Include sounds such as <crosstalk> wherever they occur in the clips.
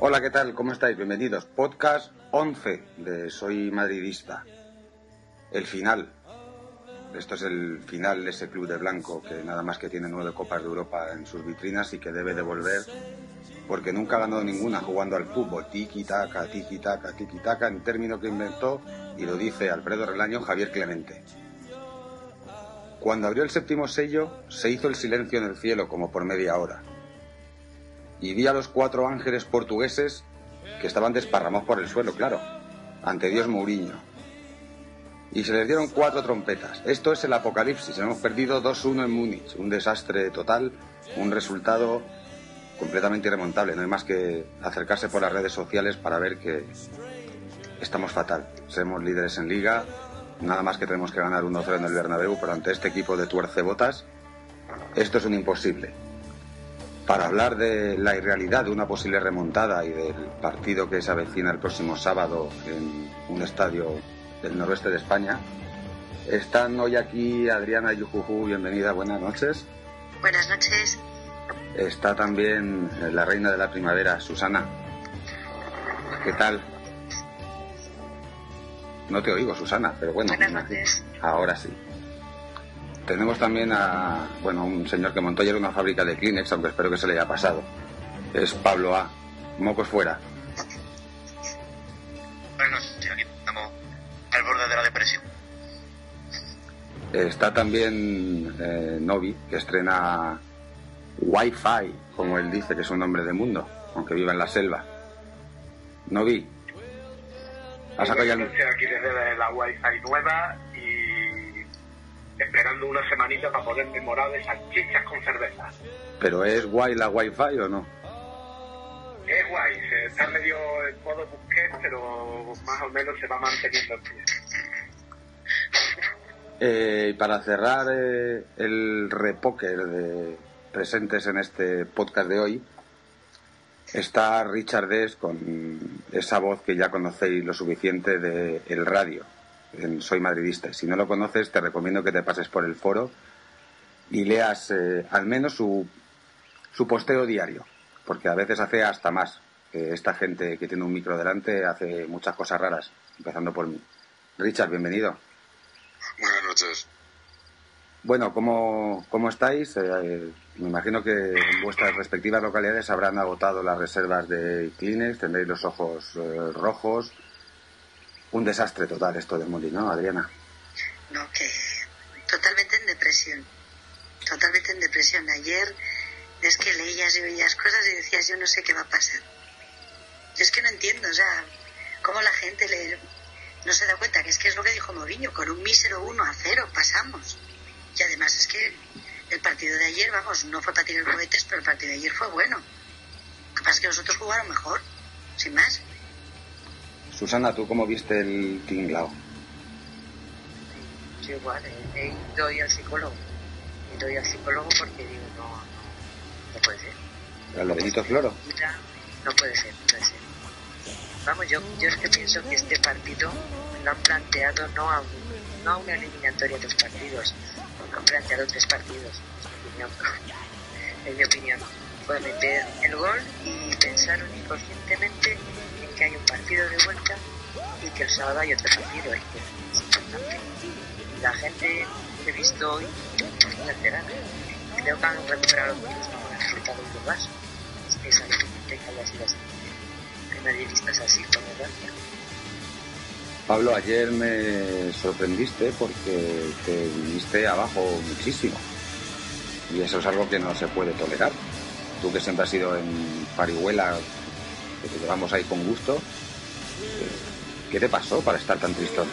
Hola, ¿qué tal? ¿Cómo estáis? Bienvenidos. Podcast 11 de Soy Madridista. El final. Esto es el final de ese club de blanco que nada más que tiene nueve copas de Europa en sus vitrinas y que debe devolver porque nunca ha ganado ninguna jugando al fútbol. Tiki-taka, tiki-taka, tiki-taka, en término que inventó y lo dice Alfredo Relaño Javier Clemente. Cuando abrió el séptimo sello, se hizo el silencio en el cielo como por media hora. Y vi a los cuatro ángeles portugueses que estaban desparramados por el suelo, claro, ante Dios Mourinho. Y se les dieron cuatro trompetas. Esto es el apocalipsis. Hemos perdido 2-1 en Múnich. Un desastre total, un resultado completamente irremontable. No hay más que acercarse por las redes sociales para ver que estamos fatal. Seremos líderes en liga. Nada más que tenemos que ganar 1-0 en el Bernabéu, pero ante este equipo de tuercebotas, esto es un imposible. Para hablar de la irrealidad de una posible remontada y del partido que se avecina el próximo sábado en un estadio del noroeste de España, están hoy aquí Adriana Yujuju, bienvenida, buenas noches. Buenas noches. Está también la reina de la primavera, Susana. ¿Qué tal? No te oigo, Susana, pero bueno. Buenas noches. Ahora sí. Tenemos también a, bueno, un señor que montó ayer una fábrica de Kleenex, aunque espero que se le haya pasado. Es Pablo A. Mocos fuera. Bueno, sí, aquí estamos al borde de la depresión. Está también eh, Novi, que estrena Wi-Fi, como él dice, que es un nombre de mundo, aunque viva en la selva. Novi, ¿has sacado ya el- aquí desde la Wi-Fi nueva y esperando una semanita para poder memorar de esas chichas con cerveza. ¿Pero es guay la Wi-Fi o no? Es guay, se está medio en modo busquet, pero más o menos se va manteniendo en pie. Eh, y para cerrar eh, el repóker de presentes en este podcast de hoy, está Richard Des con esa voz que ya conocéis lo suficiente de el radio, en Soy Madridista. Si no lo conoces, te recomiendo que te pases por el foro y leas eh, al menos su, su posteo diario, porque a veces hace hasta más. esta gente que tiene un micro delante hace muchas cosas raras, empezando por mí. Richard, bienvenido. Buenas noches. Bueno, ¿cómo, cómo estáis? Eh, me imagino que en vuestras respectivas localidades habrán agotado las reservas de Kleenex, tendréis los ojos eh, rojos. Un desastre total esto de Molino, ¿no, Adriana? No, que totalmente en depresión. Totalmente en depresión. Ayer es que leías y oías cosas y decías, yo no sé qué va a pasar. Es que no entiendo, o sea, cómo la gente le, no se da cuenta que es que es lo que dijo Mourinho, con un mísero 1 a 0 pasamos. Y además es que el partido de ayer, vamos, no fue para tirar cohetes, pero el partido de ayer fue bueno. Lo que pasa es que nosotros jugaron mejor, sin más. Susana, ¿tú cómo viste el tinglao? Yo igual, eh, he ido al psicólogo. He ido hoy al psicólogo porque digo, no, no, no puede ser. ¿El de Benito Floro? Mira, no puede ser, no puede ser. Vamos, yo, yo es que pienso que este partido lo han planteado no a, un- no a una eliminatoria de tres partidos, planteado tres partidos, en mi opinión. En mi opinión. Fue meter el gol y pensaron inconscientemente en que hay un partido de vuelta y que el sábado hay otro partido. Es que es importante. La gente que he visto hoy no enterada. Creo que han recuperado mucho como el resultado del vaso. Es que haya sido así. Que madridistas así, por desgracia. Pablo, ayer me sorprendiste porque te viniste abajo muchísimo. Y eso es algo que no se puede tolerar. Tú que siempre has sido en parihuela, que te llevamos ahí con gusto, eh, ¿qué te pasó para estar tan tristón?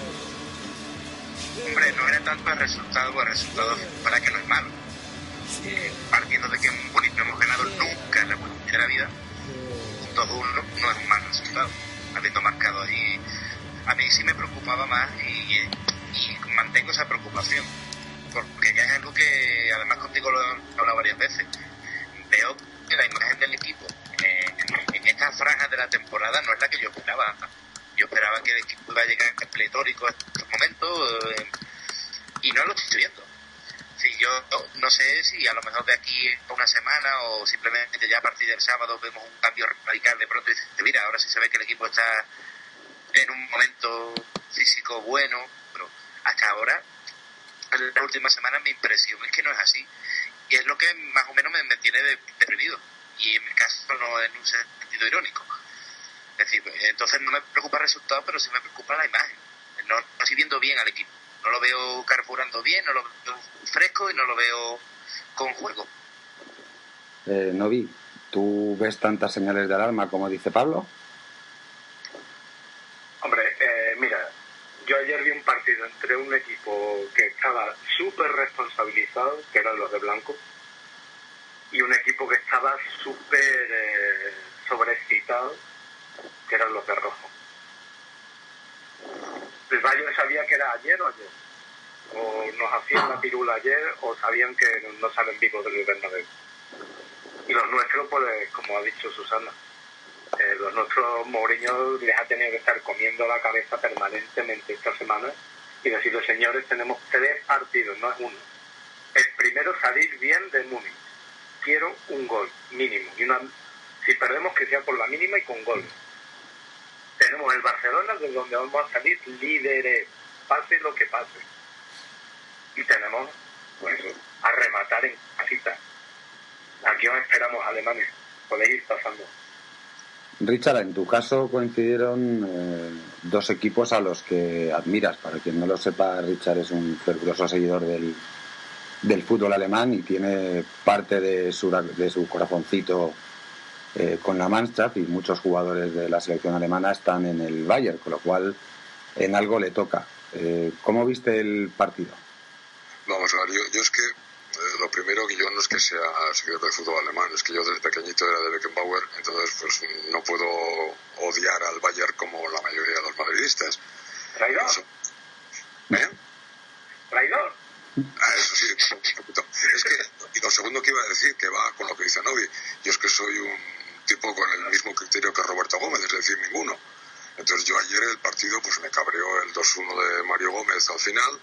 Hombre, no era tanto el resultado, el resultado para que no es malo. Partiendo de que en no hemos ganado nunca en la vida, 2-1 no es un mal resultado. Habiendo marcado ahí, a mí sí me preocupaba más y, y mantengo esa preocupación. Porque algo que además contigo lo he hablado varias veces. Veo que la imagen del equipo esta franja de la temporada no es la que yo esperaba. Yo esperaba que el equipo iba a llegar pletórico en estos momentos eh, y no lo estoy viendo. Si yo no sé si a lo mejor de aquí a una semana o simplemente ya a partir del sábado vemos un cambio radical de pronto y dices, mira, ahora sí se ve que el equipo está en un momento físico bueno, pero hasta ahora, en las últimas semanas, mi impresión es que no es así. Y es lo que más o menos me, me tiene deprimido. Y en mi caso no en un sentido irónico. Es decir, entonces no me preocupa el resultado, pero sí me preocupa la imagen. No, no estoy viendo bien al equipo. No lo veo carburando bien, no lo veo fresco y no lo veo con juego. Eh, Novi, ¿tú ves tantas señales de alarma como dice Pablo? Hombre, eh, mira, yo ayer vi un partido entre un equipo que estaba súper responsabilizado, que eran los de blanco, y un equipo que estaba súper eh, sobreexcitado, que eran los de rojo. El Bayern sabía que era ayer o ayer. O nos hacían la pirula ayer o sabían que no salen vivos del Bernabéu. Y los nuestros, pues, como ha dicho Susana, eh, los nuestros Mourinho les ha tenido que estar comiendo la cabeza permanentemente esta semana y decirle, señores, tenemos tres partidos, no es uno. El primero, salir bien de Múnich. Quiero un gol mínimo. Y una, si perdemos, que sea por la mínima y con gol. Tenemos el Barcelona, de donde vamos a salir líderes, pase lo que pase. Y tenemos, pues, a rematar en casita. Aquí os esperamos, alemanes. Podéis ir pasando. Richard, en tu caso coincidieron eh, dos equipos a los que admiras. Para quien no lo sepa, Richard es un fervoroso seguidor del, del fútbol alemán y tiene parte de su, de su corazoncito eh, con la Mannschaft y muchos jugadores de la selección alemana están en el Bayern, con lo cual en algo le toca. Eh, ¿Cómo viste el partido? Vamos a ver, yo, es que lo primero que yo no es que sea seguidor del fútbol alemán, es que yo desde pequeñito era de Beckenbauer, entonces pues no puedo odiar al Bayern como la mayoría de los madridistas. ¿Traidor? Eso- ¿Eh? ¿Traidor? Ah, eso sí, un poquito. Es que, y lo segundo que iba a decir, que va con lo que dice Novi, yo es que soy un tipo con el mismo criterio que Roberto Gómez, es decir, ninguno. Entonces yo ayer el partido pues me cabreó el 2-1 de Mario Gómez al final,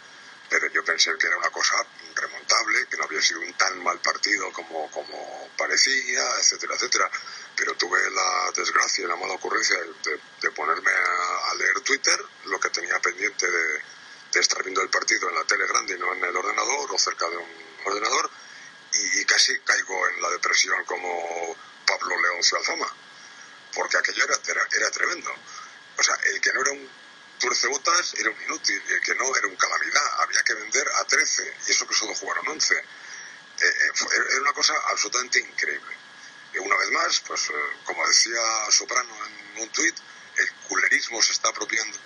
pero yo pensé que era una cosa remontable, que no había sido un tan mal partido como, como parecía, etcétera, etcétera. Pero tuve la desgracia y la mala ocurrencia de, ponerme a, leer Twitter, lo que tenía pendiente de, de estar viendo el partido en la tele grande y no en el ordenador o cerca de un ordenador, y, casi caigo en la depresión como Pablo Leoncio Alfama, porque aquello era, era tremendo. O sea, el que no era un tuercebotas era un inútil, el que no era un calamidad, había que vender a 13, y eso que solo jugaron 11. Eh, eh, era una cosa absolutamente increíble. Y una vez más, pues eh, como decía Soprano en un tuit, el culerismo se está apropiando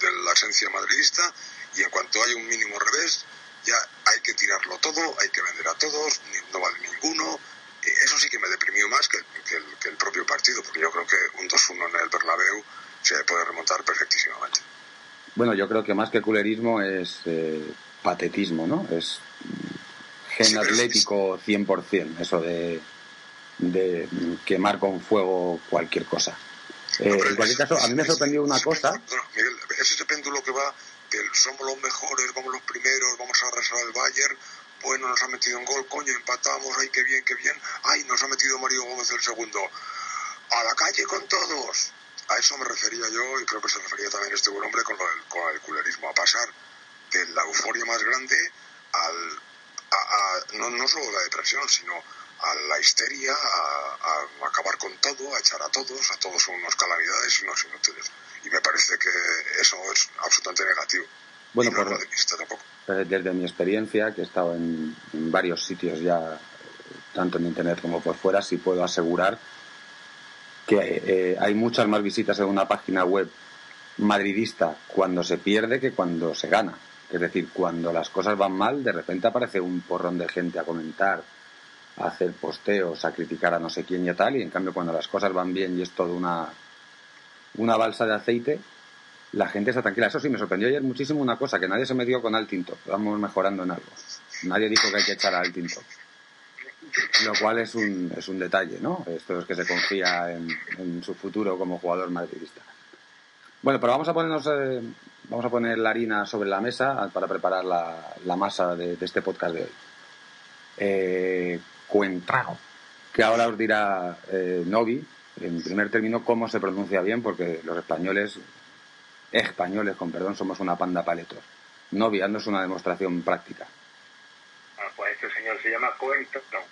de, la esencia madridista y en cuanto hay un mínimo revés, ya hay que tirarlo todo, hay que vender a todos, no vale ninguno. Eso sí que me deprimió más que, que el, que el propio partido, porque yo creo que un 2-1 en el Bernabéu se puede remontar perfectísimamente. Bueno, yo creo que más que culerismo es eh, patetismo, ¿no? Es gen Sí, atlético 100%, eso de, de quemar con fuego cualquier cosa. Eh, No, en cualquier caso, a mí me ha sorprendido una cosa. Miguel, es ese péndulo que va del somos los mejores, vamos los primeros, vamos a arrasar al Bayern, bueno, nos ha metido un gol, coño, empatamos, ay, qué bien, qué bien, ay, nos ha metido Mario Gómez el segundo, a la calle con todos. A eso me refería yo y creo que se refería también este buen hombre con, lo del- con el culerismo, a pasar de la euforia más grande al, a, a- no, no solo la depresión, sino a la histeria, a, a acabar con todo, a echar a todos, a todos son unos calamidades y unos inútiles. Y me parece que eso es absolutamente negativo. Bueno, no por- tampoco. Eh, desde mi experiencia, que he estado en, en varios sitios ya, tanto en internet como por fuera, sí puedo asegurar que eh, hay muchas más visitas en una página web madridista cuando se pierde que cuando se gana. Es decir, cuando las cosas van mal, de repente aparece un porrón de gente a comentar, a hacer posteos, a criticar a no sé quién y a tal, y en cambio cuando las cosas van bien y es todo una, una balsa de aceite, la gente está tranquila. Eso sí, me sorprendió ayer muchísimo una cosa, que nadie se metió con Altinto. Vamos mejorando en algo. Nadie dijo que hay que echar a Altinto. Lo cual es un, es un detalle, ¿no? Esto es que se confía en, su futuro como jugador madridista. Bueno, pero vamos a ponernos, eh, vamos a poner la harina sobre la mesa para preparar la, masa de, este podcast de hoy. Eh, Cuentrao, que ahora os dirá eh, Novi, en primer término, cómo se pronuncia bien, porque los españoles, españoles, con perdón, somos una panda paletos. Novi, haznos una demostración práctica. Ah, pues este señor se llama Cointreau.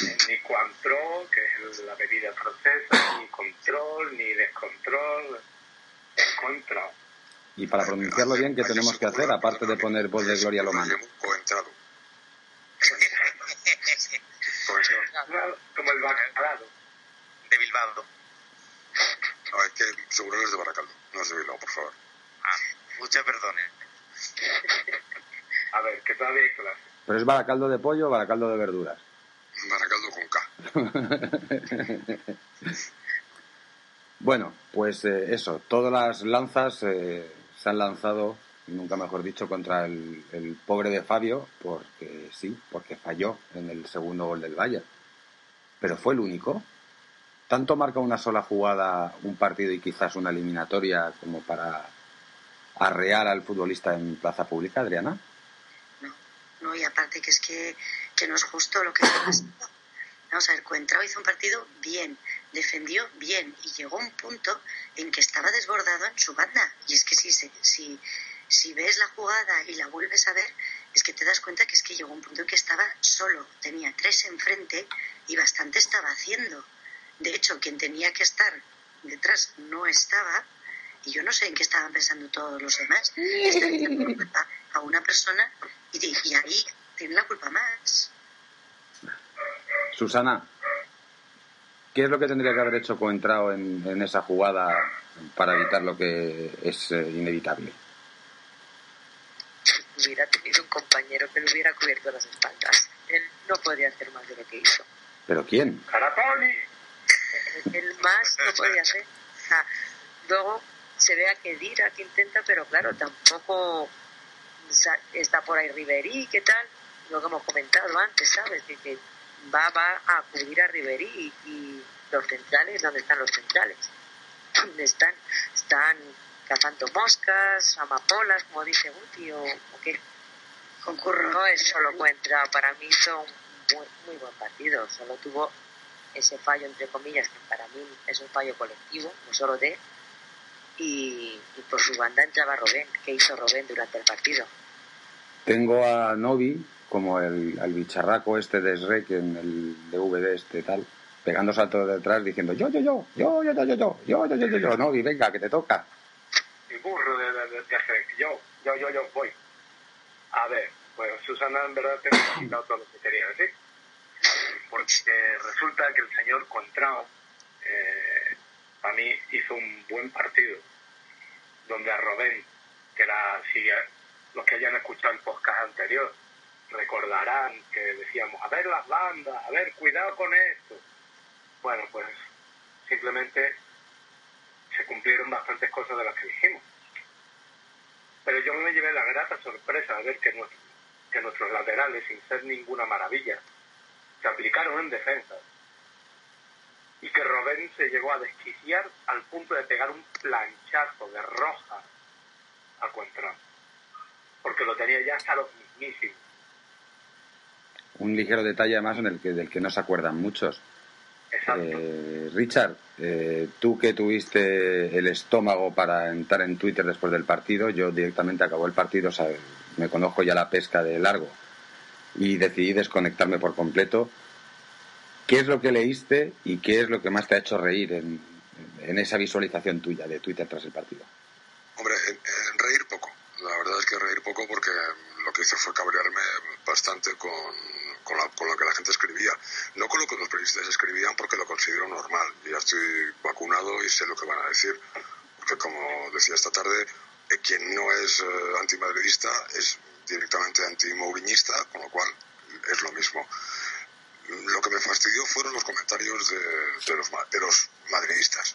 Ni Cointreau, que es la bebida francesa, ni control, ni descontrol. Es Cointreau. Y para pronunciarlo bien, ¿qué tenemos que hacer? Aparte de poner voz de Gloria Lomana. Como el bacalao. De Bilbao. No, es que seguro que es de Baracaldo, no es de Bilbao, por favor. Ah, muchas perdones. A ver, que todavía hay clase. ¿Pero es baracaldo de pollo o baracaldo de verduras? Baracaldo con K. <laughs> Bueno, pues eh, eso, todas las lanzas eh, se han lanzado, nunca mejor dicho, contra el, el pobre de Fabio, porque sí, porque falló en el segundo gol del Bayern. Pero fue el único. ¿Tanto marca una sola jugada un partido y quizás una eliminatoria como para arrear al futbolista en plaza pública, Adriana? No, no, y aparte que es que, que no es justo lo que está pasando. Vamos a ver, Coentrao hizo un partido bien, defendió bien y llegó a un punto en que estaba desbordado en su banda. Y es que si, si, si ves la jugada y la vuelves a ver, es que te das cuenta que es que llegó a un punto en que estaba solo, tenía tres enfrente y bastante estaba haciendo. De hecho, quien tenía que estar detrás no estaba y yo no sé en qué estaban pensando todos los demás. <laughs> Están a una persona y, y ahí tienen la culpa más. Susana, ¿qué es lo que tendría que haber hecho Coentrao en, en esa jugada para evitar lo que es eh, inevitable? Hubiera tenido un compañero que le hubiera cubierto las espaldas. Él no podía hacer más de lo que hizo. ¿Pero quién? ¡Caraponi! El más no podía hacer. Luego se ve a Kedira que intenta, pero claro, tampoco está por ahí Riverí, ¿qué tal? Lo que hemos comentado antes, ¿sabes? De que va, va a cubrir a Riverí y, y los centrales, ¿dónde están los centrales? <clears throat> ¿Dónde están? Están cazando moscas, amapolas, como dice Guti, o, o qué. Concurro. No es solo encuentra, para mí hizo un muy, muy buen partido. Solo tuvo ese fallo, entre comillas, que para mí es un fallo colectivo, no solo de. Y, y por su banda entraba Robén. ¿Qué hizo Robén durante el partido? Tengo a Novi como el, bicharraco este de Shrek en el DVD este tal, pegando saltos detrás diciendo yo, yo, yo, yo, yo, yo, yo, yo, yo, yo, yo, yo, yo, Novi, venga, que te toca. El burro de, de, de, de. Yo, yo, yo, yo, voy. A ver, pues Susana en verdad te ha quitado todo lo que quería decir. Porque resulta que el señor Contrao, eh, para mí, hizo un buen partido. Donde a Robén, que era, si los que hayan escuchado el podcast anterior, recordarán que decíamos, a ver las bandas, a ver, cuidado con esto. Bueno, pues simplemente se cumplieron bastantes cosas de las que dijimos. Pero yo me llevé la grata sorpresa de ver que, nuestro- que nuestros laterales, sin ser ninguna maravilla, se aplicaron en defensa. Y que Robén se llegó a desquiciar al punto de pegar un planchazo de roja a Cuentrón. Porque lo tenía ya hasta los mismísimos. Un ligero detalle además en el que, del que no se acuerdan muchos. Eh, Richard, eh, tú que tuviste el estómago para entrar en Twitter después del partido, yo directamente acabó el partido, o sea, me conozco ya la pesca de largo y decidí desconectarme por completo. ¿Qué es lo que leíste y qué es lo que más te ha hecho reír en, en esa visualización tuya de Twitter tras el partido? Hombre, en, en reír. La verdad es que reír poco porque lo que hice fue cabrearme bastante con, con, lo que la gente escribía. No con lo que los periodistas escribían porque lo considero normal. Ya estoy vacunado y sé lo que van a decir. Porque como decía esta tarde, eh, quien no es eh, antimadridista es directamente antimourinista, con lo cual es lo mismo. Lo que me fastidió fueron los comentarios de, los, de los madridistas.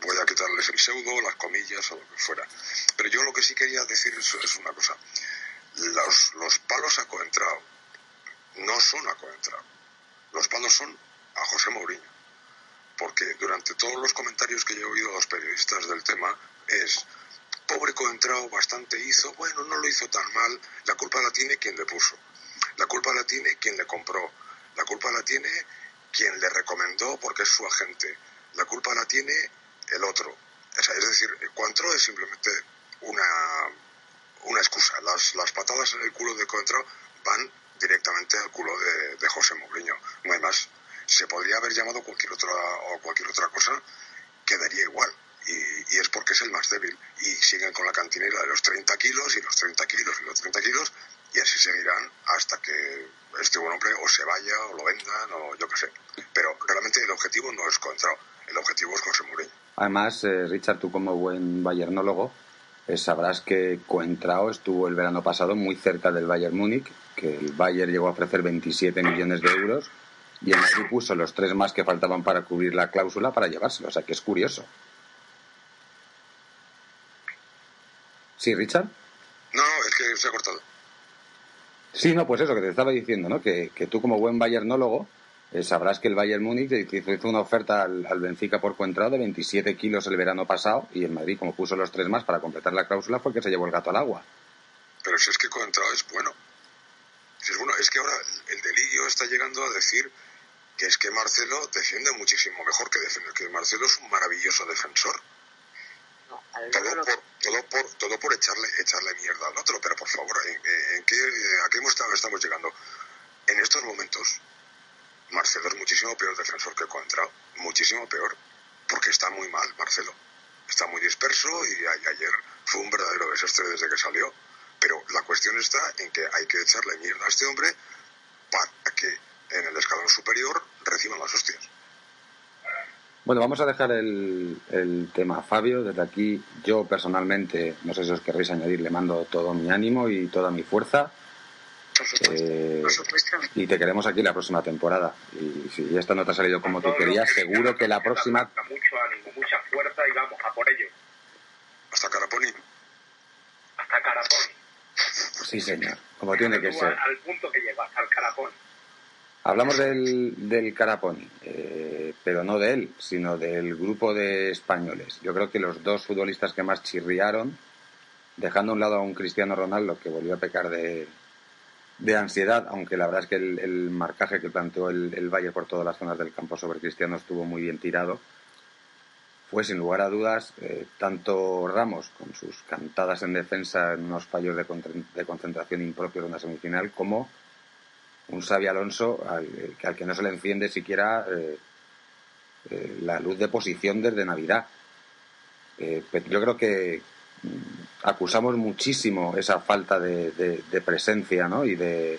Voy a quitarles el pseudo, las comillas o lo que fuera. Pero yo lo que sí quería decir es, es una cosa. Los, los palos a Coentrao no son a Coentrao. Los palos son a José Mourinho. Porque durante todos los comentarios que yo he oído a los periodistas del tema es, pobre Coentrao bastante hizo, bueno, no lo hizo tan mal, la culpa la tiene quien le puso, la culpa la tiene quien le compró, la culpa la tiene quien le recomendó porque es su agente, la culpa la tiene el otro. Es decir, Coentrao es simplemente una, una excusa. Las, las patadas en el culo de Coentrao van directamente al culo de, José Mourinho. No hay más. Se podría haber llamado cualquier otra o cualquier otra cosa, quedaría igual. Y, es porque es el más débil. Y siguen con la cantinera de los 30 kilos y los 30 kilos y los 30 kilos y así seguirán hasta que este buen hombre o se vaya o lo vendan o yo qué sé. Pero realmente el objetivo no es contra, el objetivo es José Mourinho. Además, eh, Richard, tú como buen bayernólogo, eh, sabrás que Coentrao estuvo el verano pasado muy cerca del Bayern Múnich que el Bayern llegó a ofrecer 27 millones de euros y el Madrid puso los tres más que faltaban para cubrir la cláusula para llevárselo. O sea que es curioso. ¿Sí, Richard? No, es que se ha cortado. Sí, no, pues eso que te estaba diciendo, ¿no? Que, tú como buen bayernólogo eh, sabrás que el Bayern Múnich hizo una oferta al, Benfica por cuentrado de 27 kilos el verano pasado y el Madrid, como puso los tres más para completar la cláusula, fue que se llevó el gato al agua. Pero si es que Coentrao es bueno bueno, es que ahora el delirio está llegando a decir que es que Marcelo defiende muchísimo mejor que defiende, que Marcelo es un maravilloso defensor. Todo, por, todo, por, todo por echarle, echarle mierda al otro, pero por favor, ¿en, qué, ¿a qué estamos llegando? En estos momentos, Marcelo es muchísimo peor defensor que Contra, muchísimo peor, porque está muy mal Marcelo. Está muy disperso y ayer fue un verdadero desastre desde que salió pero la cuestión está en que hay que echarle mierda a este hombre para que en el escalón superior reciban las hostias. Bueno, vamos a dejar el, el tema a Fabio. Desde aquí, yo personalmente, no sé si os querréis añadir, le mando todo mi ánimo y toda mi fuerza. Eh, por supuesto. Y te queremos aquí la próxima temporada. Y si esta no te ha salido como tú querías, seguro que la próxima. Mucho ánimo, mucha fuerza y vamos a por ello. Hasta Caraponi. Hasta Caraponi. Sí, señor, como tiene que ser. Al punto que llega, al carapón. Hablamos del, del Caraponi, eh, pero no de él, sino del grupo de españoles. Yo creo que los dos futbolistas que más chirriaron, dejando a un lado a un Cristiano Ronaldo que volvió a pecar de, de ansiedad, aunque la verdad es que el, marcaje que planteó el, Valle por todas las zonas del campo sobre Cristiano estuvo muy bien tirado fue sin lugar a dudas eh, tanto Ramos con sus cantadas en defensa en unos fallos de, concentración impropios de una semifinal como un Xavi Alonso al, que no se le enciende siquiera eh, eh, la luz de posición desde Navidad. yo creo que mm, acusamos muchísimo esa falta de, presencia y, de,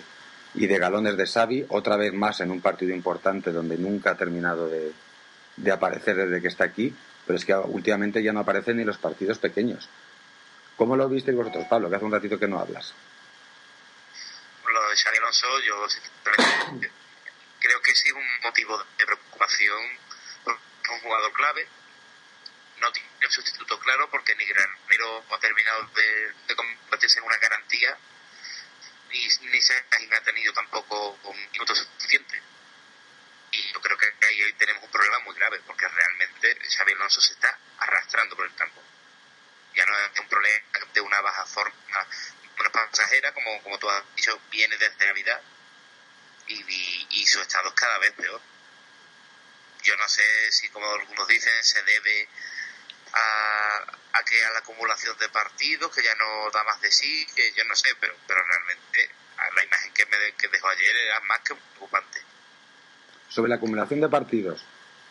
y de galones de Xavi, otra vez más en un partido importante donde nunca ha terminado de aparecer desde que está aquí pero es que últimamente ya no aparecen ni los partidos pequeños. ¿Cómo lo visteis vosotros, Pablo? Que hace un ratito que no hablas. De Xavi Alonso, yo creo que sí es un motivo de preocupación un jugador clave. No tiene un sustituto claro porque ni Granero ha terminado de, convertirse en una garantía ni, ni se ha tenido tampoco un minuto suficiente y yo creo que ahí tenemos un problema muy grave porque realmente Xavi Alonso se está arrastrando por el campo. Ya no es un problema de una baja forma, pasajera, como, como tú has dicho, viene desde Navidad y, y, su estado es cada vez peor. Yo no sé si, como algunos dicen, se debe a, a que a la acumulación de partidos, que ya no da más de sí, que yo no sé, pero, pero realmente la imagen que me que dejó ayer era más que preocupante sobre la acumulación de partidos,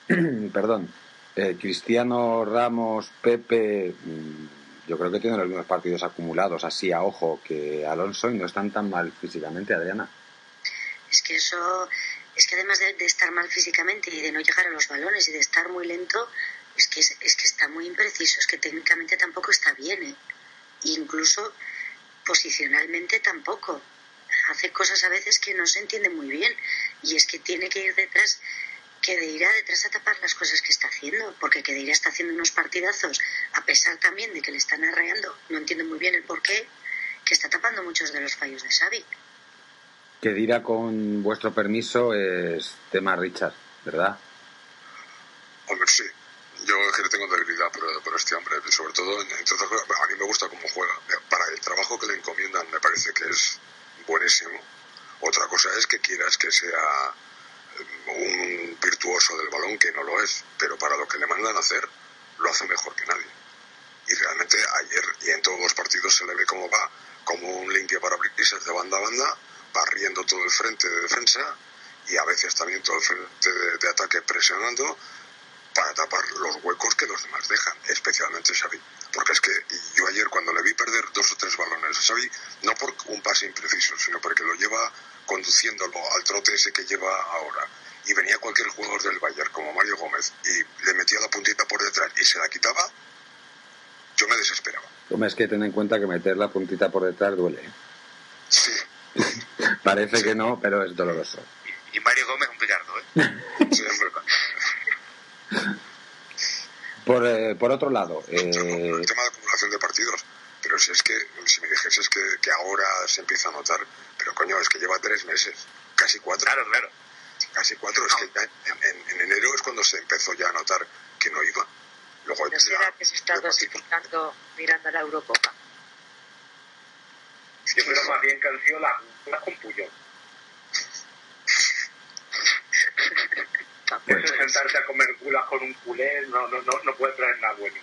<clears throat> perdón, eh, Cristiano, Ramos, Pepe, mm, yo creo que tienen los mismos partidos acumulados así a ojo que Alonso y no están tan mal físicamente, Adriana. Es que eso, es que además de, estar mal físicamente y de no llegar a los balones y de estar muy lento, es que, es, que está muy impreciso, es que técnicamente tampoco está bien, ¿eh? incluso posicionalmente tampoco hace cosas a veces que no se entienden muy bien y es que tiene que ir detrás que de ir a detrás a tapar las cosas que está haciendo, porque que de ir está haciendo unos partidazos, a pesar también de que le están arreando, no entiendo muy bien el por qué, que está tapando muchos de los fallos de Xavi. que dirá con vuestro permiso es tema Richard, ¿verdad? Hombre, sí. Yo es que le tengo debilidad por, por este hombre, sobre todo, entre otras cosas, a mí me gusta cómo juega. Para el trabajo que le encomiendan me parece que es buenísimo. Otra cosa es que quieras que sea un virtuoso del balón, que no lo es, pero para lo que le mandan hacer, lo hace mejor que nadie. Y realmente ayer y en todos los partidos se le ve cómo va, como un limpio para brisas de banda a banda, barriendo todo el frente de defensa y a veces también todo el frente de, ataque presionando para tapar los huecos que los demás dejan, especialmente Xavi. Porque es que yo ayer cuando le vi perder dos o tres balones a Xavi, no por un pase impreciso, sino porque lo lleva conduciéndolo al trote ese que lleva ahora. Y venía cualquier jugador del Bayern, como Mario Gómez, y le metía la puntita por detrás y se la quitaba, yo me desesperaba. Hombre, es que ten en cuenta que meter la puntita por detrás duele. ¿eh? Sí. <laughs> Parece que no, pero es doloroso. Y, Mario Gómez un picardo, ¿eh? <laughs> Sí, es <laughs> verdad. Por, eh, por otro lado, eh, El tema de acumulación de partidos. Pero si es que, si me dijeses que, que ahora se empieza a notar, pero coño, es que lleva tres meses, casi cuatro. Claro, claro. Casi cuatro, es que ya en, en- en enero es cuando se empezó ya a notar que no iba. Luego ¿No será que se está dosificando mirando a la Eurocopa? Yo creo más bien que han sido las las con Puyol. <laughs> Tampoco Eso de sentarte a comer gulas con un culé no, no, no, no puede traer nada bueno.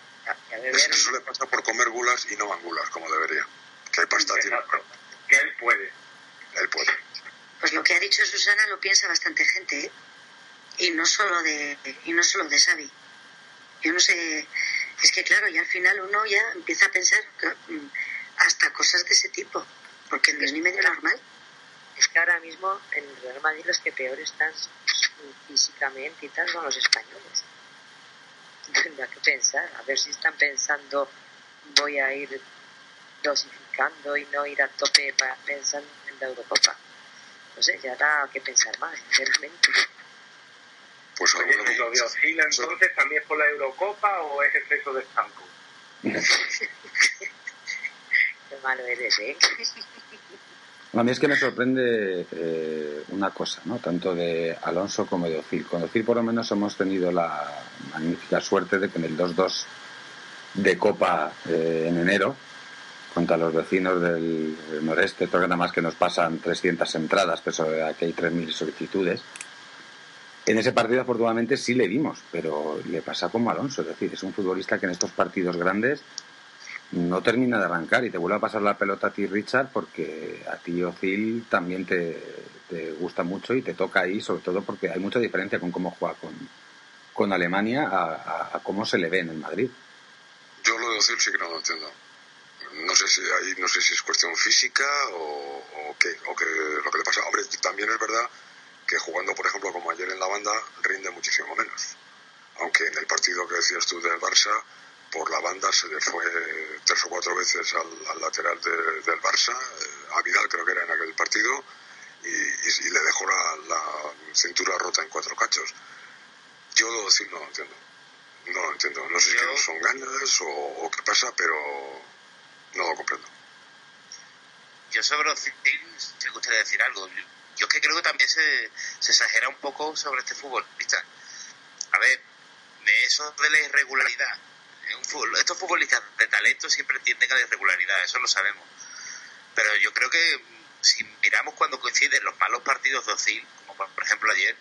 Es que eso le pasa por comer gulas y no angulas, como debería. Que hay pasta. Que él puede. Él puede. Pues lo que ha dicho Susana lo piensa bastante gente, ¿eh? Y no solo de, y no solo de Xavi. Yo no sé, es que claro, ya al final uno ya empieza a pensar que, mm, hasta cosas de ese tipo, porque no es ni medio normal. Es que ahora mismo en el Real Madrid los que peor están físicamente y tal son los españoles. <laughs> Tendrá que pensar, a ver si están pensando voy a ir dosificando y no ir a tope para pensar en la Eurocopa. No sé, ya habrá que pensar más, sinceramente. Pues Oye, alguno- ¿y lo de Oscila entonces también es por la Eurocopa o es exceso de estanco? <laughs> Qué malo eres, ¿eh? <laughs> a mí es que me sorprende eh, una cosa, ¿no? Tanto de Alonso como de Ozil. Con Ozil por lo menos hemos tenido la magnífica suerte de que en el 2-2 de Copa eh, en enero, contra los vecinos del noreste, porque nada más que nos pasan 300 entradas, que eso, aquí hay 3.000 solicitudes. En ese partido, afortunadamente, sí le dimos, pero le pasa como Alonso. Es decir, es un futbolista que en estos partidos grandes no termina de arrancar y te vuelve a pasar la pelota a ti, Richard, porque a ti, Ozil, también te, gusta mucho y te toca ahí, sobre todo porque hay mucha diferencia con cómo juega con, con Alemania a, cómo se le ve en el Madrid. Yo lo de Ozil sí que no lo entiendo. No sé si ahí no sé si es cuestión física o, qué, o qué lo que le pasa. Hombre, también es verdad que jugando, por ejemplo, como ayer en la banda, rinde muchísimo menos. Aunque en el partido que decías tú del Barça, por la banda se le fue tres o cuatro veces al, al lateral de- del Barça, eh, a Vidal creo que era en aquel partido, y, y- y le dejó la, la cintura rota en cuatro cachos. Yo lo de Ozil no lo entiendo. No lo entiendo. No sé si no son ganas o, o qué pasa, pero no lo comprendo. Yo sobre Ozil, si gustaría decir algo. Yo, yo es que creo que también se, se exagera un poco sobre este futbolista. A ver, de eso de la irregularidad. Estos futbolistas de talento siempre tienden a la irregularidad, eso lo sabemos. Pero yo creo que mm, si miramos cuando coinciden los malos partidos de Ozil, como por, ejemplo ayer,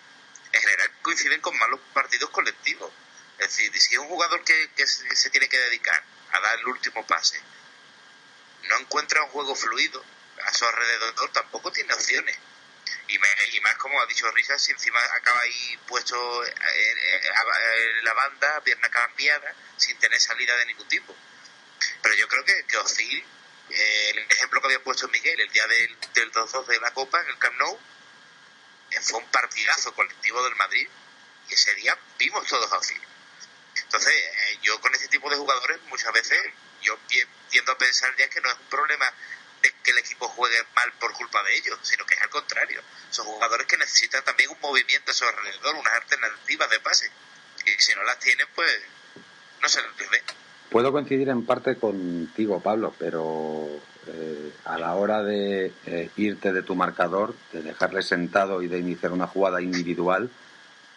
en general coinciden con malos partidos colectivos. Es decir, si es un jugador que se tiene que dedicar a dar el último pase, no encuentra un juego fluido a su alrededor, tampoco tiene opciones. Y, me- y más como ha dicho Richard, si encima acaba ahí puesto en, en- en la banda, pierna cambiada, sin tener salida de ningún tipo. Pero yo creo que, que Ozil, eh, el ejemplo que había puesto Miguel el día del, del 2-2 de la Copa en el Camp Nou, eh, fue un partidazo colectivo del Madrid y ese día vimos todos a Ozil. Entonces, eh, yo con este tipo de jugadores muchas veces yo tiendo a pensar ya que no es un problema que el equipo juegue mal por culpa de ellos, sino que es al contrario. Son jugadores que necesitan también un movimiento a su alrededor, unas alternativas de pase. Y si no las tienen, pues no se les ve. Puedo coincidir en parte contigo, Pablo, pero eh, a la hora de eh, irte de tu marcador, de dejarle sentado y de iniciar una jugada individual,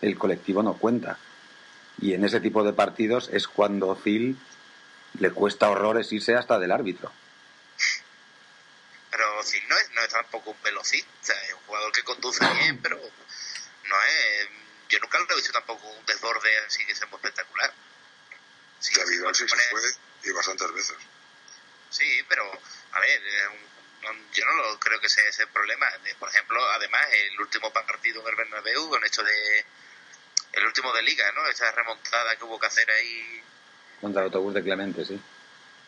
el colectivo no cuenta. Y en ese tipo de partidos es cuando Phil le cuesta horrores irse hasta del árbitro. No es, no es tampoco un velocista, es un jugador que conduce bien, pero no es. Yo nunca lo he visto tampoco un desborde así que sea muy espectacular. Sí, David sí se fue y bastantes veces. Sí, pero, a ver, yo no lo, creo que sea ese el problema. Por ejemplo, además, el último partido en el Bernabéu, con esto de. El último de Liga, ¿no? Esa remontada que hubo que hacer ahí. Contra el autobús de Clemente, sí.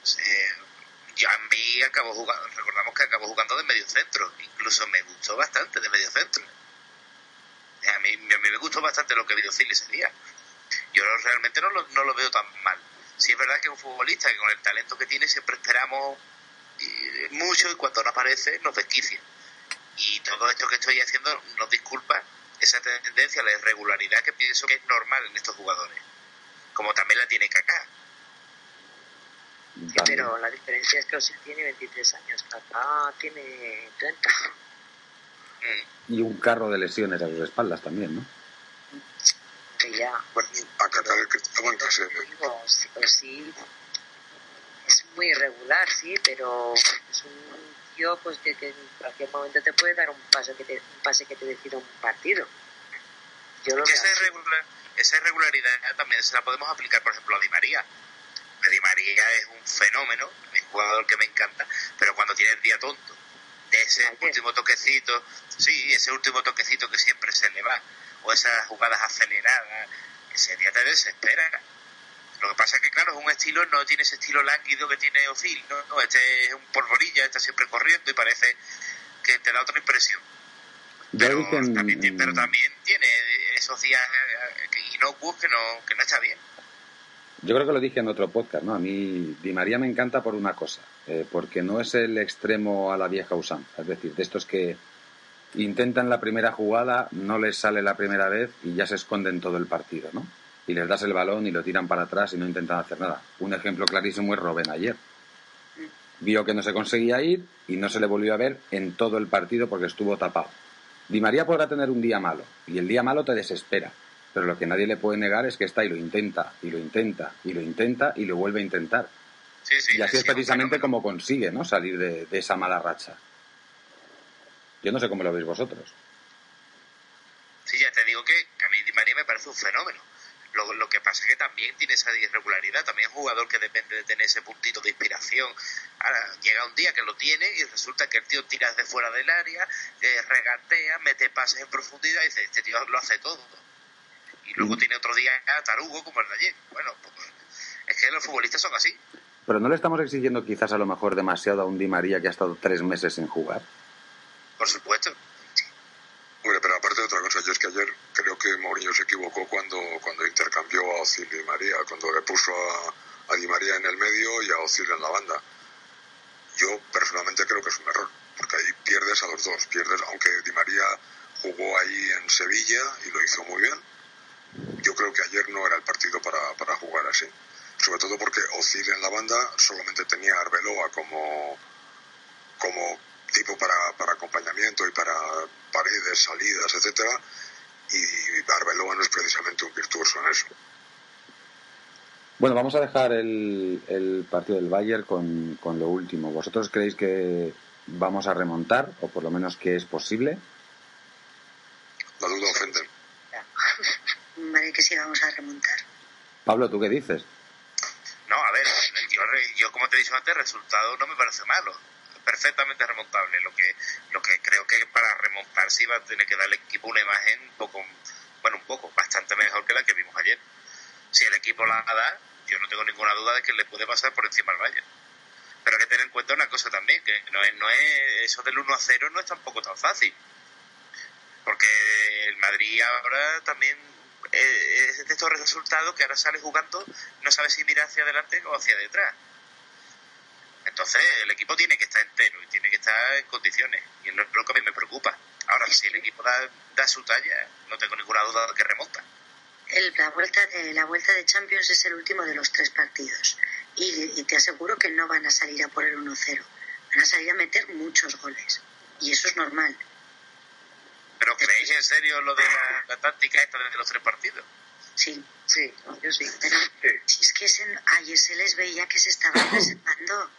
sí Jambi acabó jugando, recordamos que acabó jugando de medio centro. Incluso me gustó bastante de medio centro. A mí, a mí me gustó bastante lo que vio Cili ese día. Yo realmente no lo, no lo veo tan mal sí es verdad que es un futbolista que con el talento que tiene siempre esperamos mucho y cuando no aparece nos desquicia. Y todo esto que estoy haciendo nos disculpa esa tendencia a la irregularidad que pienso que es normal en estos jugadores, como también la tiene Kaká. Pero la diferencia es que Osil tiene 23 años, Kaká tiene 30. Mm. Y un carro de lesiones a sus espaldas también, ¿no? que ya acatar que estaba en casa sí es muy irregular sí pero es un tío pues que, que, en cualquier momento te puede dar un paso que te, un pase que te decida un partido yo lo esa, irregular, esa irregularidad también se la podemos aplicar por ejemplo a Di María Di María es un fenómeno un jugador que me encanta pero cuando tiene el día tonto de ese último toquecito sí ese último toquecito que siempre se le va o esas jugadas aceleradas, ese día te desespera. Lo que pasa es que, claro, es un estilo, no tiene ese estilo lánguido que tiene Ozil, ¿no? Este es un polvorilla, está siempre corriendo y parece que te da otra impresión. Pero, también, pero también tiene esos días inocuos que no, que no está bien. Yo creo que lo dije en otro podcast, ¿no? A mí Di María me encanta por una cosa, eh, porque no es el extremo a la vieja usanza, es decir, de estos que intentan la primera jugada, no les sale la primera vez y ya se esconden todo el partido, ¿no? Y les das el balón y lo tiran para atrás y no intentan hacer nada. Un ejemplo clarísimo es Robben ayer. Vio que no se conseguía ir y no se le volvió a ver en todo el partido porque estuvo tapado. Di María podrá tener un día malo y el día malo te desespera, pero lo que nadie le puede negar es que está y lo intenta, y lo intenta, y lo intenta y lo vuelve a intentar. y así es precisamente como consigue ¿no? salir de esa mala racha. Yo no sé cómo lo veis vosotros. Sí, ya te digo que, a mí Di María me parece un fenómeno. Lo, lo, que pasa es que también tiene esa irregularidad, también es un jugador que depende de tener ese puntito de inspiración. Ahora, llega un día que lo tiene y resulta que el tío tira desde fuera del área, eh, regatea, mete pases en profundidad y dice, este tío lo hace todo. Y luego tiene otro día tarugo como el de ayer. Bueno, pues, es que los futbolistas son así. Pero no le estamos exigiendo quizás a lo mejor demasiado a un Di María que ha estado tres meses sin jugar por supuesto. Bueno, pero aparte de otra cosa, yo es que ayer creo que Mourinho se equivocó cuando, cuando intercambió a Ozil y María, cuando le puso a, a Di María en el medio y a Ozil en la banda. Yo personalmente creo que es un error, porque ahí pierdes a los dos, pierdes, aunque Di María jugó ahí en Sevilla y lo hizo muy bien, yo creo que ayer no era el partido para, para jugar así. Sobre todo porque Ozil en la banda solamente tenía a Arbeloa como, como tipo para, para acompañamiento y para paredes, salidas, etcétera, y Arbeloa no es precisamente un virtuoso en eso. Bueno, vamos a dejar el, el partido del Bayern con, con, lo último. ¿Vosotros creéis que vamos a remontar, o por lo menos que es posible? La duda ofende. Vale, que sí vamos a remontar. Pablo, ¿tú qué dices? No, a ver, yo, yo como te he dicho antes, el resultado no me parece malo perfectamente remontable. Lo que, lo que creo que para remontar sí va a tener que dar al equipo una imagen un poco, bueno, un poco, bastante mejor que la que vimos ayer. Si el equipo la da, yo no tengo ninguna duda de que le puede pasar por encima al Bayern. Pero hay que tener en cuenta una cosa también, que no es, no es eso del 1 a 0 no es tampoco tan fácil. Porque el Madrid ahora también eh, de estos resultados que ahora sale jugando, no sabe si mira hacia adelante o hacia detrás. Entonces el equipo tiene que estar entero y tiene que estar en condiciones. Y es lo que a mí me preocupa. Ahora, si el equipo da, su talla, no tengo ninguna duda de que remonta. El, la, vuelta de, la vuelta de Champions es el último de los tres partidos. Y, te aseguro que no van a salir a por el 1-0. van a salir a meter muchos goles. Y eso es normal. ¿Pero creéis en serio lo de la, la táctica esta de los tres partidos? Sí. Sí, yo sí. Pero Sí. si es que se- ayer se les veía que se estaban <clears throat> reservando.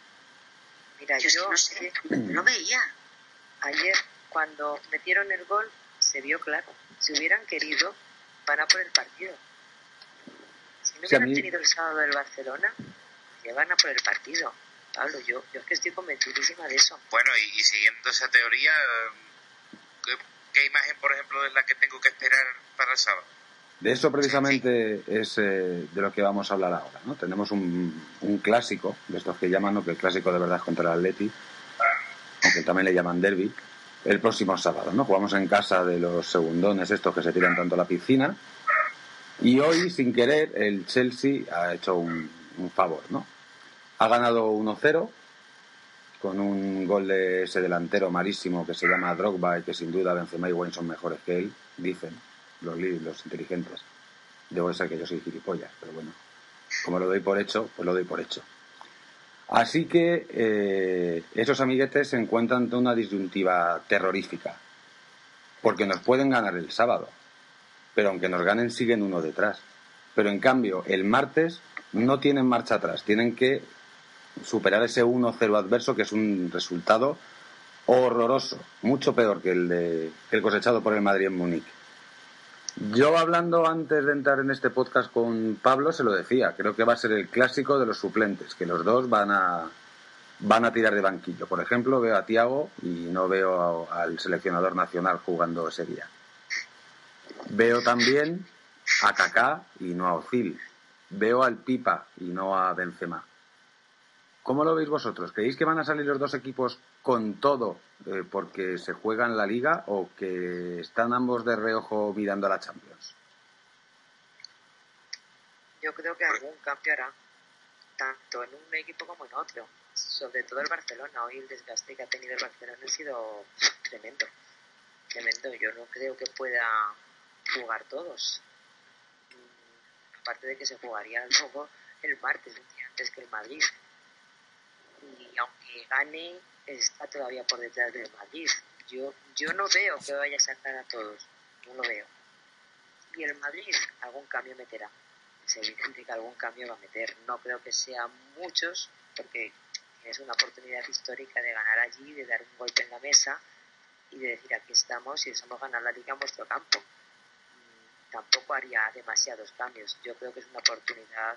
Mira, Yo, es que yo no sé, no lo veía. ayer cuando metieron el gol se vio claro. Si hubieran querido, van a por el partido. Si no hubieran mí- tenido el sábado el Barcelona, que van a por el partido. Pablo, yo, yo es que estoy convencidísima de eso. Bueno, y, y siguiendo esa teoría, ¿qué, qué imagen, por ejemplo, es la que tengo que esperar para el sábado? De eso precisamente es eh, de lo que vamos a hablar ahora. ¿no? Tenemos un, un clásico, de estos que llaman, ¿no? que el clásico de verdad es contra el Atleti, aunque también le llaman derby, el próximo sábado. ¿no? Jugamos en casa de los segundones, estos que se tiran tanto a la piscina. Y hoy, sin querer, el Chelsea ha hecho un, un favor. ¿no? Ha ganado 1-0 con un gol de ese delantero marísimo que se llama Drogba y que sin duda Benzema y Wayne son mejores que él, dicen los, los inteligentes. Debo ser que yo soy gilipollas, pero bueno, como lo doy por hecho, pues lo doy por hecho. Así que eh, esos amiguetes se encuentran ante una disyuntiva terrorífica, porque nos pueden ganar el sábado, pero aunque nos ganen siguen uno detrás. Pero en cambio, el martes no tienen marcha atrás, tienen que superar ese 1-0 adverso, que es un resultado horroroso, mucho peor que el, de, que el cosechado por el Madrid en Múnich. Yo hablando antes de entrar en este podcast con Pablo, se lo decía, creo que va a ser el clásico de los suplentes, que los dos van a, van a tirar de banquillo. Por ejemplo, veo a Tiago y no veo al seleccionador nacional jugando ese día. Veo también a Kaká y no a Ozil. Veo al Pipa y no a Benzema. ¿Cómo lo veis vosotros? ¿Creéis que van a salir los dos equipos con todo eh, porque se juegan la liga o que están ambos de reojo mirando a la Champions? Yo creo que algún cambio hará, tanto en un equipo como en otro. Sobre todo el Barcelona. Hoy el desgaste que ha tenido el Barcelona ha sido tremendo. Tremendo. Yo no creo que pueda jugar todos. Mm, Aparte de que se jugaría luego el martes, antes que el Madrid. Y aunque gane, está todavía por detrás del Madrid. Yo, yo no veo que vaya a sacar a todos. No lo veo. Y el Madrid algún cambio meterá es evidente que algún cambio va a meter. No creo que sean muchos, porque tienes una oportunidad histórica de ganar allí, de dar un golpe en la mesa y de decir aquí estamos y somos ganar la liga en vuestro campo. Mm, Tampoco haría demasiados cambios. Yo creo que es una oportunidad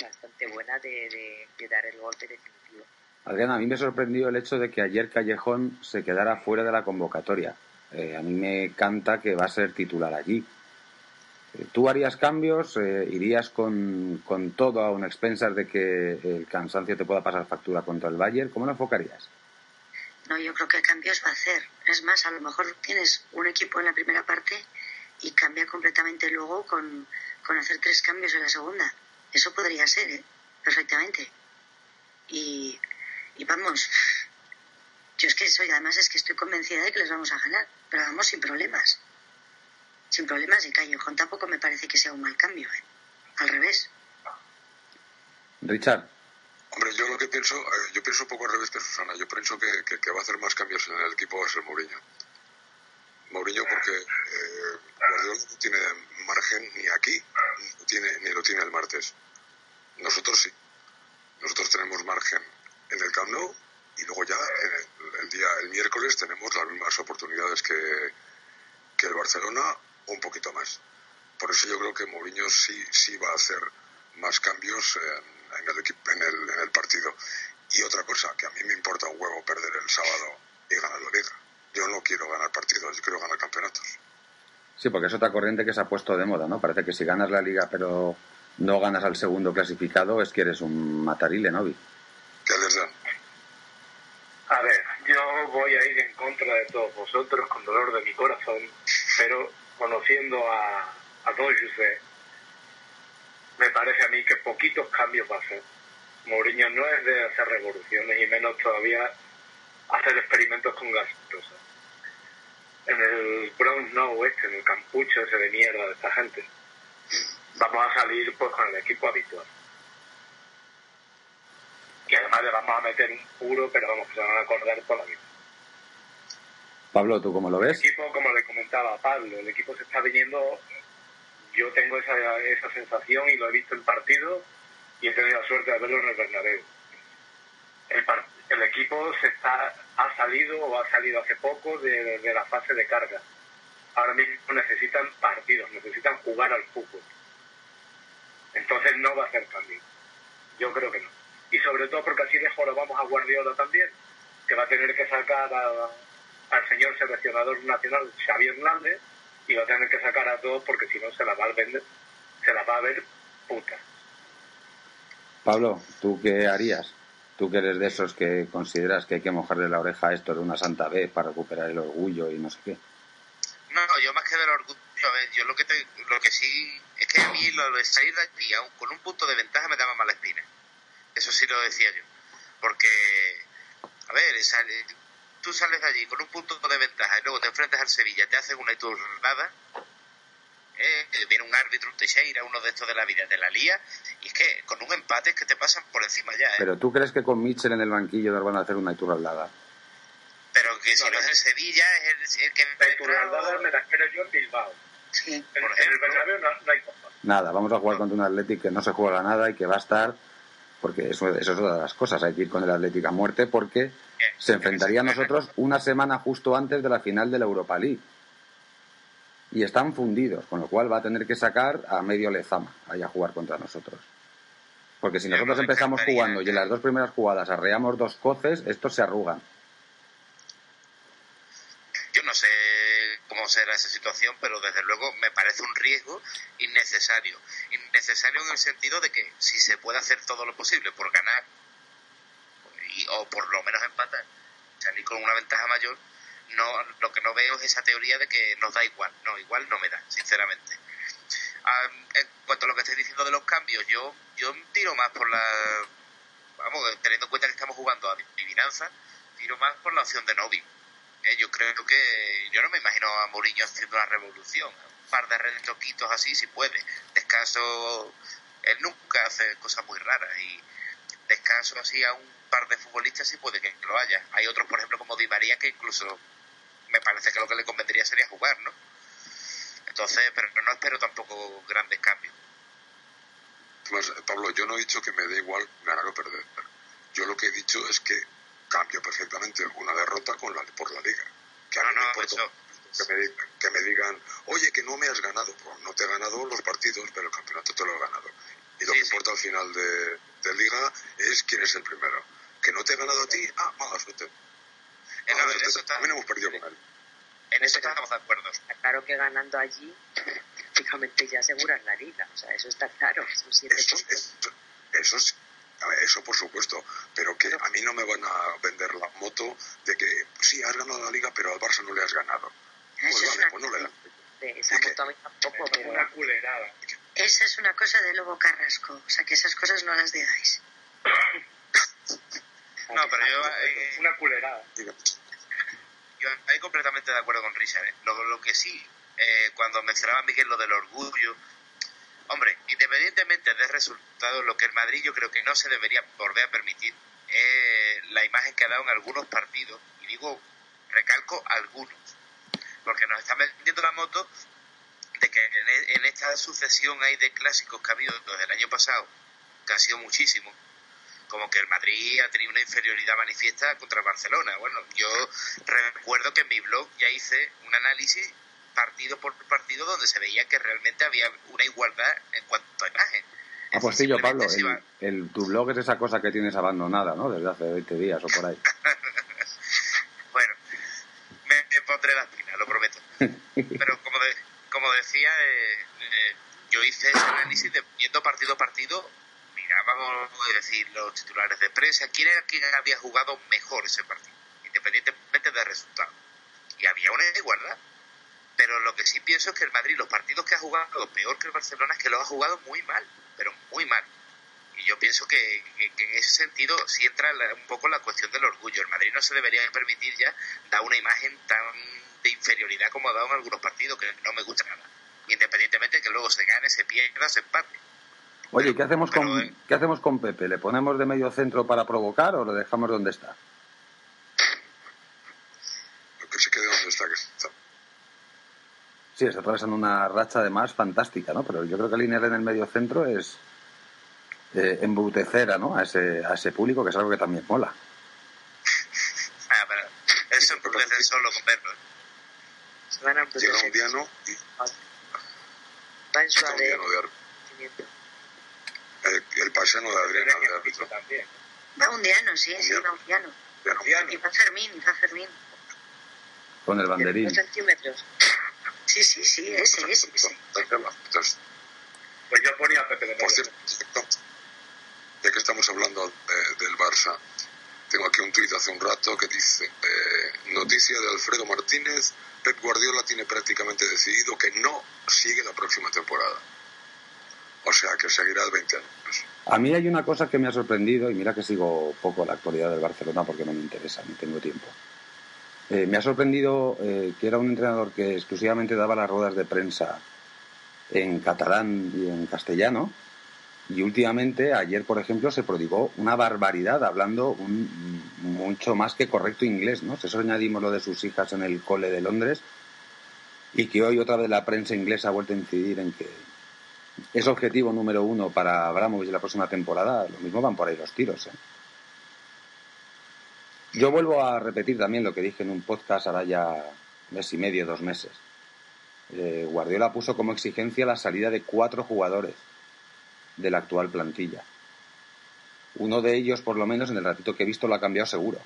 bastante buena de, de- de dar el golpe definitivo. Adriana, a mí me sorprendió el hecho de que ayer Callejón se quedara fuera de la convocatoria. Eh, a mí me canta que va a ser titular allí. Eh, ¿Tú harías cambios? Eh, ¿Irías con, con todo a un expensas de que el cansancio te pueda pasar factura contra el Bayern? ¿Cómo lo enfocarías? No, yo creo que cambios va a hacer. Es más, a lo mejor tienes un equipo en la primera parte y cambia completamente luego con, con hacer tres cambios en la segunda. Eso podría ser, ¿eh? Perfectamente. Vamos, yo es que soy, además es que estoy convencida de que les vamos a ganar, pero vamos sin problemas. Sin problemas y Callejón tampoco me parece que sea un mal cambio, ¿eh? Al revés. Richard, Hombre, yo lo que pienso, eh, yo pienso un poco al revés que Susana. Yo pienso que, que, que va a hacer más cambios en el equipo va a ser Mourinho. Mourinho porque eh, Guardiola no tiene margen ni aquí, ni, tiene, ni lo tiene el martes. Nosotros sí. Nosotros tenemos margen en el Camp y luego ya el, el día el miércoles tenemos las mismas oportunidades que, que el Barcelona o un poquito más. Por eso yo creo que Mourinho sí, sí va a hacer más cambios en, en el, en, el, en el partido. Y otra cosa, que a mí me importa un huevo perder el sábado y ganar la liga. Yo no quiero ganar partidos, yo quiero ganar campeonatos. sí, porque es otra corriente que se ha puesto de moda, ¿no? Parece que si ganas la liga pero no ganas al segundo clasificado es que eres un matarile, ¿no? ¿Qué les dan? A ver, yo voy a ir en contra de todos vosotros con dolor de mi corazón, pero conociendo a, a José, me parece a mí que poquitos cambios va a hacer. Mourinho no es de hacer revoluciones y menos todavía hacer experimentos con gaseosa. En el Bronx No este, en el campucho ese de mierda de esta gente, vamos a salir pues con el equipo habitual. Y además le vamos a meter un puro, pero vamos, que se van a acordar toda la vida. Pablo, ¿tú cómo lo ves? El equipo, como le comentaba Pablo, el equipo se está viniendo, yo tengo esa, esa sensación y lo he visto en partido y he tenido la suerte de verlo en el Bernabéu. El, el equipo se está, ha salido o ha salido hace poco de, de la fase de carga. Ahora mismo necesitan partidos, necesitan jugar al fútbol. Entonces no va a hacer cambio. Yo creo que no. Y sobre todo porque así de vamos a Guardiola también, que va a tener que sacar a- al señor seleccionador nacional Xavier Hernández y va a tener que sacar a todos porque si no se la va a vender, se la va a ver puta. Pablo, ¿tú qué harías? Tú que eres de esos que consideras que hay que mojarle la oreja a esto de una santa vez para recuperar el orgullo y no sé qué. No, yo más que del orgullo, a ver, yo lo que, te- lo que sí es que a mí lo de salir de aquí aun con un punto de ventaja me daba mala espina. Eso sí lo decía yo. Porque, a ver, tú sales de allí con un punto de ventaja y luego te enfrentas al Sevilla, te hacen una nada, eh, viene un árbitro, un Teixeira, uno de estos de la vida, de la lía, y es que con un empate es que te pasan por encima ya, ¿eh? Pero tú crees que con Mitchell en el banquillo nos van a hacer una iturralada. Pero que si no es el Sevilla, es el, el que... La Iturralada me la espero yo en Bilbao. Sí. En, Por en el ejemplo. Bernabéu no, no hay. Nada, vamos a jugar contra un Athletic que no se juega nada y que va a estar, porque eso, eso es otra de las cosas, hay que ir con el Athletic a muerte porque se enfrentaría a nosotros una semana justo antes de la final de la Europa League. Y están fundidos, con lo cual va a tener que sacar a medio Lezama ahí a jugar contra nosotros. Porque si nosotros nos empezamos jugando y en las dos primeras jugadas arreamos dos coces, estos se arrugan. No sé cómo será esa situación, pero desde luego me parece un riesgo innecesario. Innecesario en el sentido de que si se puede hacer todo lo posible por ganar, y- o por lo menos empatar, salir con una ventaja mayor, no lo que no veo es esa teoría de que nos da igual. No, igual no me da, sinceramente. Ah, en cuanto a lo que estoy diciendo de los cambios, yo, yo tiro más por la... Vamos, teniendo en cuenta que estamos jugando a adivinanza, tiro más por la opción de Novi. Eh, yo creo que yo no me imagino a Mourinho haciendo una revolución. Un par de retoquitos así si puede. Descanso, él nunca hace cosas muy raras y descanso así a un par de futbolistas sí puede que lo haya. Hay otros, por ejemplo, como Di María, que incluso me parece que lo que le convendría sería jugar, ¿no? Entonces, pero no espero tampoco grandes cambios. Eh, Pablo, yo no he dicho que me dé igual ganar o perder. Yo lo que he dicho es que cambio perfectamente una derrota con la, por la liga. Que a No, mí me no, importa que, me, que me digan, oye, que no me has ganado. Pues no te he ganado los partidos, pero el campeonato te lo he ganado. Y lo Sí, que sí. importa al final de, de liga es quién es el primero. Que no te he ganado a ti, ah, mala suerte. En, Mala suerte. está- También hemos perdido con él. en eso estamos de acuerdo. Está claro que ganando allí, <laughs> prácticamente ya aseguras la liga. O sea, eso está claro. Son siete Eso, puntos. eso, eso por supuesto, pero que a mí no me van a vender la moto de que sí, has ganado la liga, pero al Barça no le has ganado. Pues Eso es vale, una, pues no le das. De esa moto a mí tampoco, pero Una culerada. esa es una cosa de Lobo Carrasco. O sea, que esas cosas no las digáis. <laughs> No, pero yo, eh, Una culerada. yo estoy completamente de acuerdo con Richard. ¿eh? Lo, lo que sí, eh, cuando mencionaba Miguel lo del orgullo, hombre, independientemente del resultado, lo que el Madrid yo creo que no se debería volver a permitir es la imagen que ha dado en algunos partidos, y digo, recalco algunos, porque nos está vendiendo la moto de que en, e- en esta sucesión hay de clásicos que ha habido desde el año pasado, que ha sido muchísimo, como que el Madrid ha tenido una inferioridad manifiesta contra el Barcelona. Bueno, yo recuerdo que en mi blog ya hice un análisis partido por partido donde se veía que realmente había una igualdad en cuanto a imagen. Apostillo, Pablo, Simplemente se el, iba- el- tu blog es esa cosa que tienes abandonada, ¿no? Desde hace 20 días o por ahí. <laughs> Bueno, me, me pondré la espina, lo prometo. <laughs> Pero como, de- como decía, eh, eh, yo hice ese análisis de viendo partido a partido, mirábamos, es decir, los titulares de prensa, quién era quien había jugado mejor ese partido, independientemente del resultado. Y había una igualdad. Pero lo que sí pienso es que el Madrid, los partidos que ha jugado peor que el Barcelona, es que lo ha jugado muy mal, pero muy mal. Y yo pienso que, que- que en ese sentido sí entra la- un poco la cuestión del orgullo. El Madrid no se debería permitir ya dar una imagen tan de inferioridad como ha dado en algunos partidos, que no me gusta nada. Independientemente de que luego se gane, se pierda, se empate. Oye, ¿qué hacemos, Pero, con, eh. ¿qué hacemos con Pepe? ¿Le ponemos de medio centro para provocar o lo dejamos donde está? Que se quede donde está, que está. Sí, está atravesando una racha además fantástica, ¿no? Pero yo creo que alinear en el medio centro es eh, embrutecer ¿no? a, ese, a ese público, que es algo que también mola. Ah, pero eso embrutece solo con verlo. ¿eh? Se van a Llega un diano y Va en su. El, el paisano de Adriana, de árbitro. También. Va un diano, sí, sí, va un diano. Y va Fermín, y va Fermín. Con el banderín. Dos centímetros. Sí, sí, sí, ese, ese, ese. Entonces, Pues yo ponía a Pepe de Por cierto, ya que estamos hablando de- del Barça, tengo aquí un tuit hace un rato que dice, eh, noticia de Alfredo Martínez, Pep Guardiola tiene prácticamente decidido que no sigue la próxima temporada. O sea, que seguirá 20 años. A mí hay una cosa que me ha sorprendido, y mira que sigo poco la actualidad del Barcelona porque no me interesa, ni tengo tiempo. Eh, me ha sorprendido eh, que era un entrenador que exclusivamente daba las ruedas de prensa en catalán y en castellano, y últimamente, ayer por ejemplo, se prodigó una barbaridad hablando un, mucho más que correcto inglés, ¿no? Eso añadimos lo de sus hijas en el cole de Londres, y que hoy otra vez la prensa inglesa ha vuelto a incidir en que es objetivo número uno para Abramovich la próxima temporada, lo mismo van por ahí los tiros. ¿eh? Yo vuelvo a repetir también lo que dije en un podcast ahora ya mes y medio, dos meses. Eh, Guardiola puso como exigencia la salida de cuatro jugadores de la actual plantilla. Uno de ellos, por lo menos, en el ratito que he visto, lo ha cambiado seguro.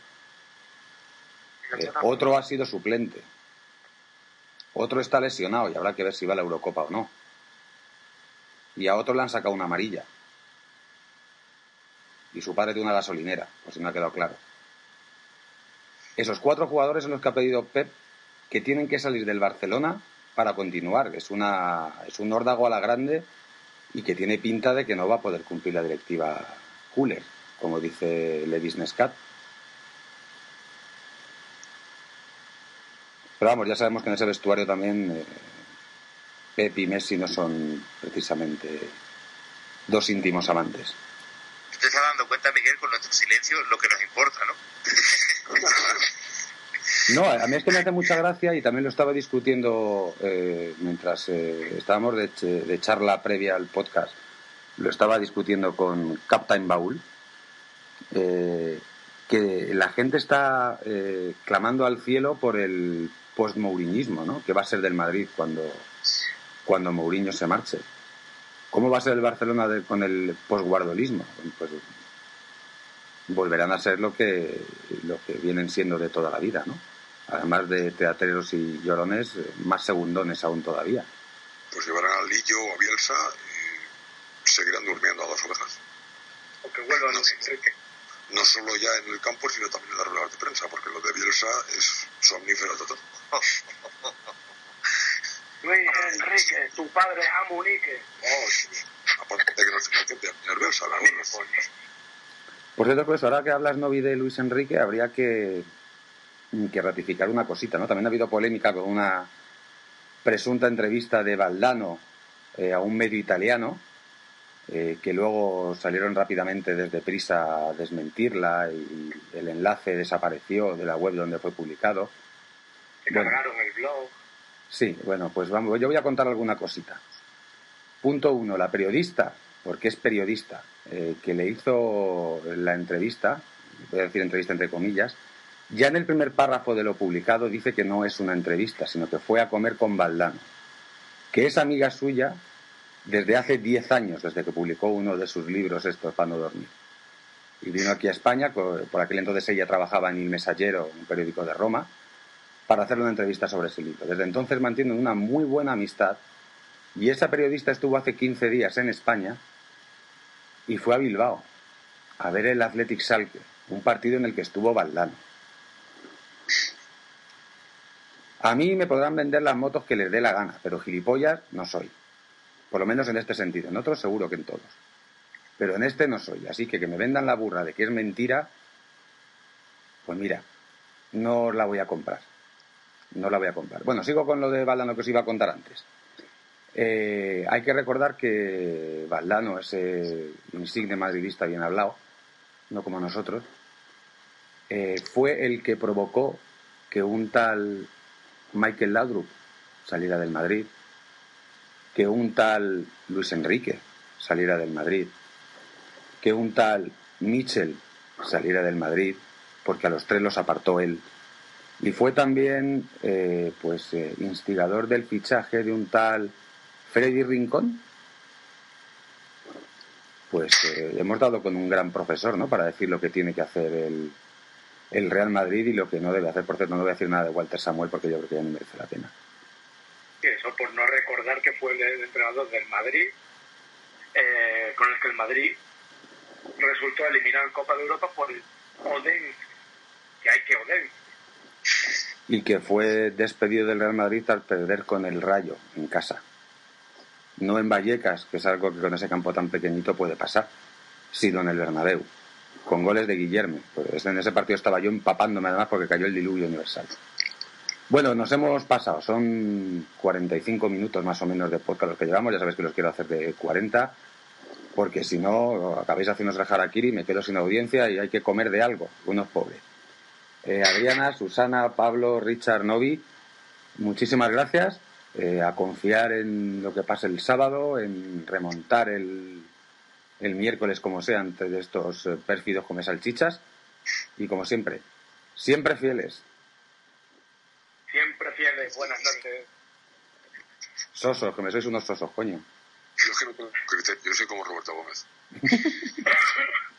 Eh, otro ha sido suplente. Otro está lesionado y habrá que ver si va a la Eurocopa o no. Y a otro le han sacado una amarilla. Y su padre tiene una gasolinera, por si no ha quedado claro. Esos cuatro jugadores son los que ha pedido Pep que tienen que salir del Barcelona para continuar. Es, una, es un órdago a la grande y que tiene pinta de que no va a poder cumplir la directiva Cooler, como dice Levis Nescat. Pero vamos, ya sabemos que en ese vestuario también eh, Pep y Messi no son precisamente dos íntimos amantes. Te estás dando cuenta, Miguel, con nuestro silencio, lo que nos importa, ¿no? <laughs> No, a mí es que me hace mucha gracia y también lo estaba discutiendo eh, mientras eh, estábamos de, ch- de charla previa al podcast. Lo estaba discutiendo con Captain Baul. eh, que la gente está eh, clamando al cielo por el post-mouriñismo, ¿no? Que va a ser del Madrid cuando, cuando Mourinho se marche. ¿Cómo va a ser el Barcelona de- con el post-guardolismo? Pues volverán a ser lo que, lo que vienen siendo de toda la vida, ¿no? Además de teatreros y llorones, eh, más segundones aún todavía. Pues llevarán a Lillo o a Bielsa y seguirán durmiendo a dos ovejas. O que vuelvan Enrique. No solo ya en el campo, sino también en las ruedas de prensa, porque lo de Bielsa es somnífero total. <laughs> Luis Enrique, tu padre es Amunique. Oh, sí. Aparte de que no se. Por cierto, pues ahora que hablas, Novi, de Luis Enrique, habría que, que ratificar una cosita, ¿no? También ha habido polémica con una presunta entrevista de Valdano eh, a un medio italiano, eh, que luego salieron rápidamente desde prisa a desmentirla y el enlace desapareció de la web donde fue publicado. Se Bueno. cargaron el blog. Sí, bueno, pues vamos, yo voy a contar alguna cosita. Punto uno, la periodista, porque es periodista, eh, que le hizo la entrevista, voy a decir entrevista entre comillas, ya en el primer párrafo de lo publicado dice que no es una entrevista, sino que fue a comer con Valdano, que es amiga suya desde hace 10 años, desde que publicó uno de sus libros, estos para no dormir. Y vino aquí a España, por aquel entonces ella trabajaba en Il Messaggero, un periódico de Roma, para hacerle una entrevista sobre ese libro. Desde entonces mantienen una muy buena amistad y esa periodista estuvo hace 15 días en España y fue a Bilbao a ver el Athletic Salque, un partido en el que estuvo Valdano. A mí me podrán vender las motos que les dé la gana, pero gilipollas no soy. Por lo menos en este sentido. En otros seguro que en todos. Pero en este no soy. Así que que me vendan la burra de que es mentira, pues mira, no la voy a comprar. No la voy a comprar. Bueno, sigo con lo de Valdano que os iba a contar antes. Eh, hay que recordar que Valdano, ese insigne madridista bien hablado, no como nosotros, eh, fue el que provocó que un tal Michael Laudrup saliera del Madrid, que un tal Luis Enrique saliera del Madrid, que un tal Mitchell saliera del Madrid, porque a los tres los apartó él. Y fue también eh, pues eh, instigador del fichaje de un tal Freddy Rincón. Pues eh, hemos dado con un gran profesor, ¿no? Para decir lo que tiene que hacer el, el Real Madrid y lo que no debe hacer. Por cierto, no voy a decir nada de Walter Samuel porque yo creo que ya no merece la pena. Y eso por no recordar que fue el entrenador del Madrid, eh, con el que el Madrid resultó eliminado en Copa de Europa por el Odense, que hay que Odense. <laughs> Y que fue despedido del Real Madrid al perder con el Rayo en casa. No en Vallecas, que es algo que con ese campo tan pequeñito puede pasar, sino en el Bernabéu, con goles de Guillermo. Pues en ese partido estaba yo empapándome además porque cayó el diluvio universal. Bueno, nos hemos pasado, son 45 minutos más o menos de podcast los que llevamos, ya sabéis que los quiero hacer de 40, porque si no, acabáis haciendo el harakiri, me quedo sin audiencia y hay que comer de algo, uno es pobre. Eh, Adriana, Susana, Pablo, Richard, Novi, muchísimas gracias. Eh, a confiar en lo que pase el sábado, en remontar el, el miércoles como sea antes de estos eh, pérfidos come salchichas. Y como siempre, siempre fieles. Siempre fieles, buenas noches. Sosos, que me sois unos sosos, coño. Yo es que no tengo criterio, yo soy como Roberto Gómez. <laughs>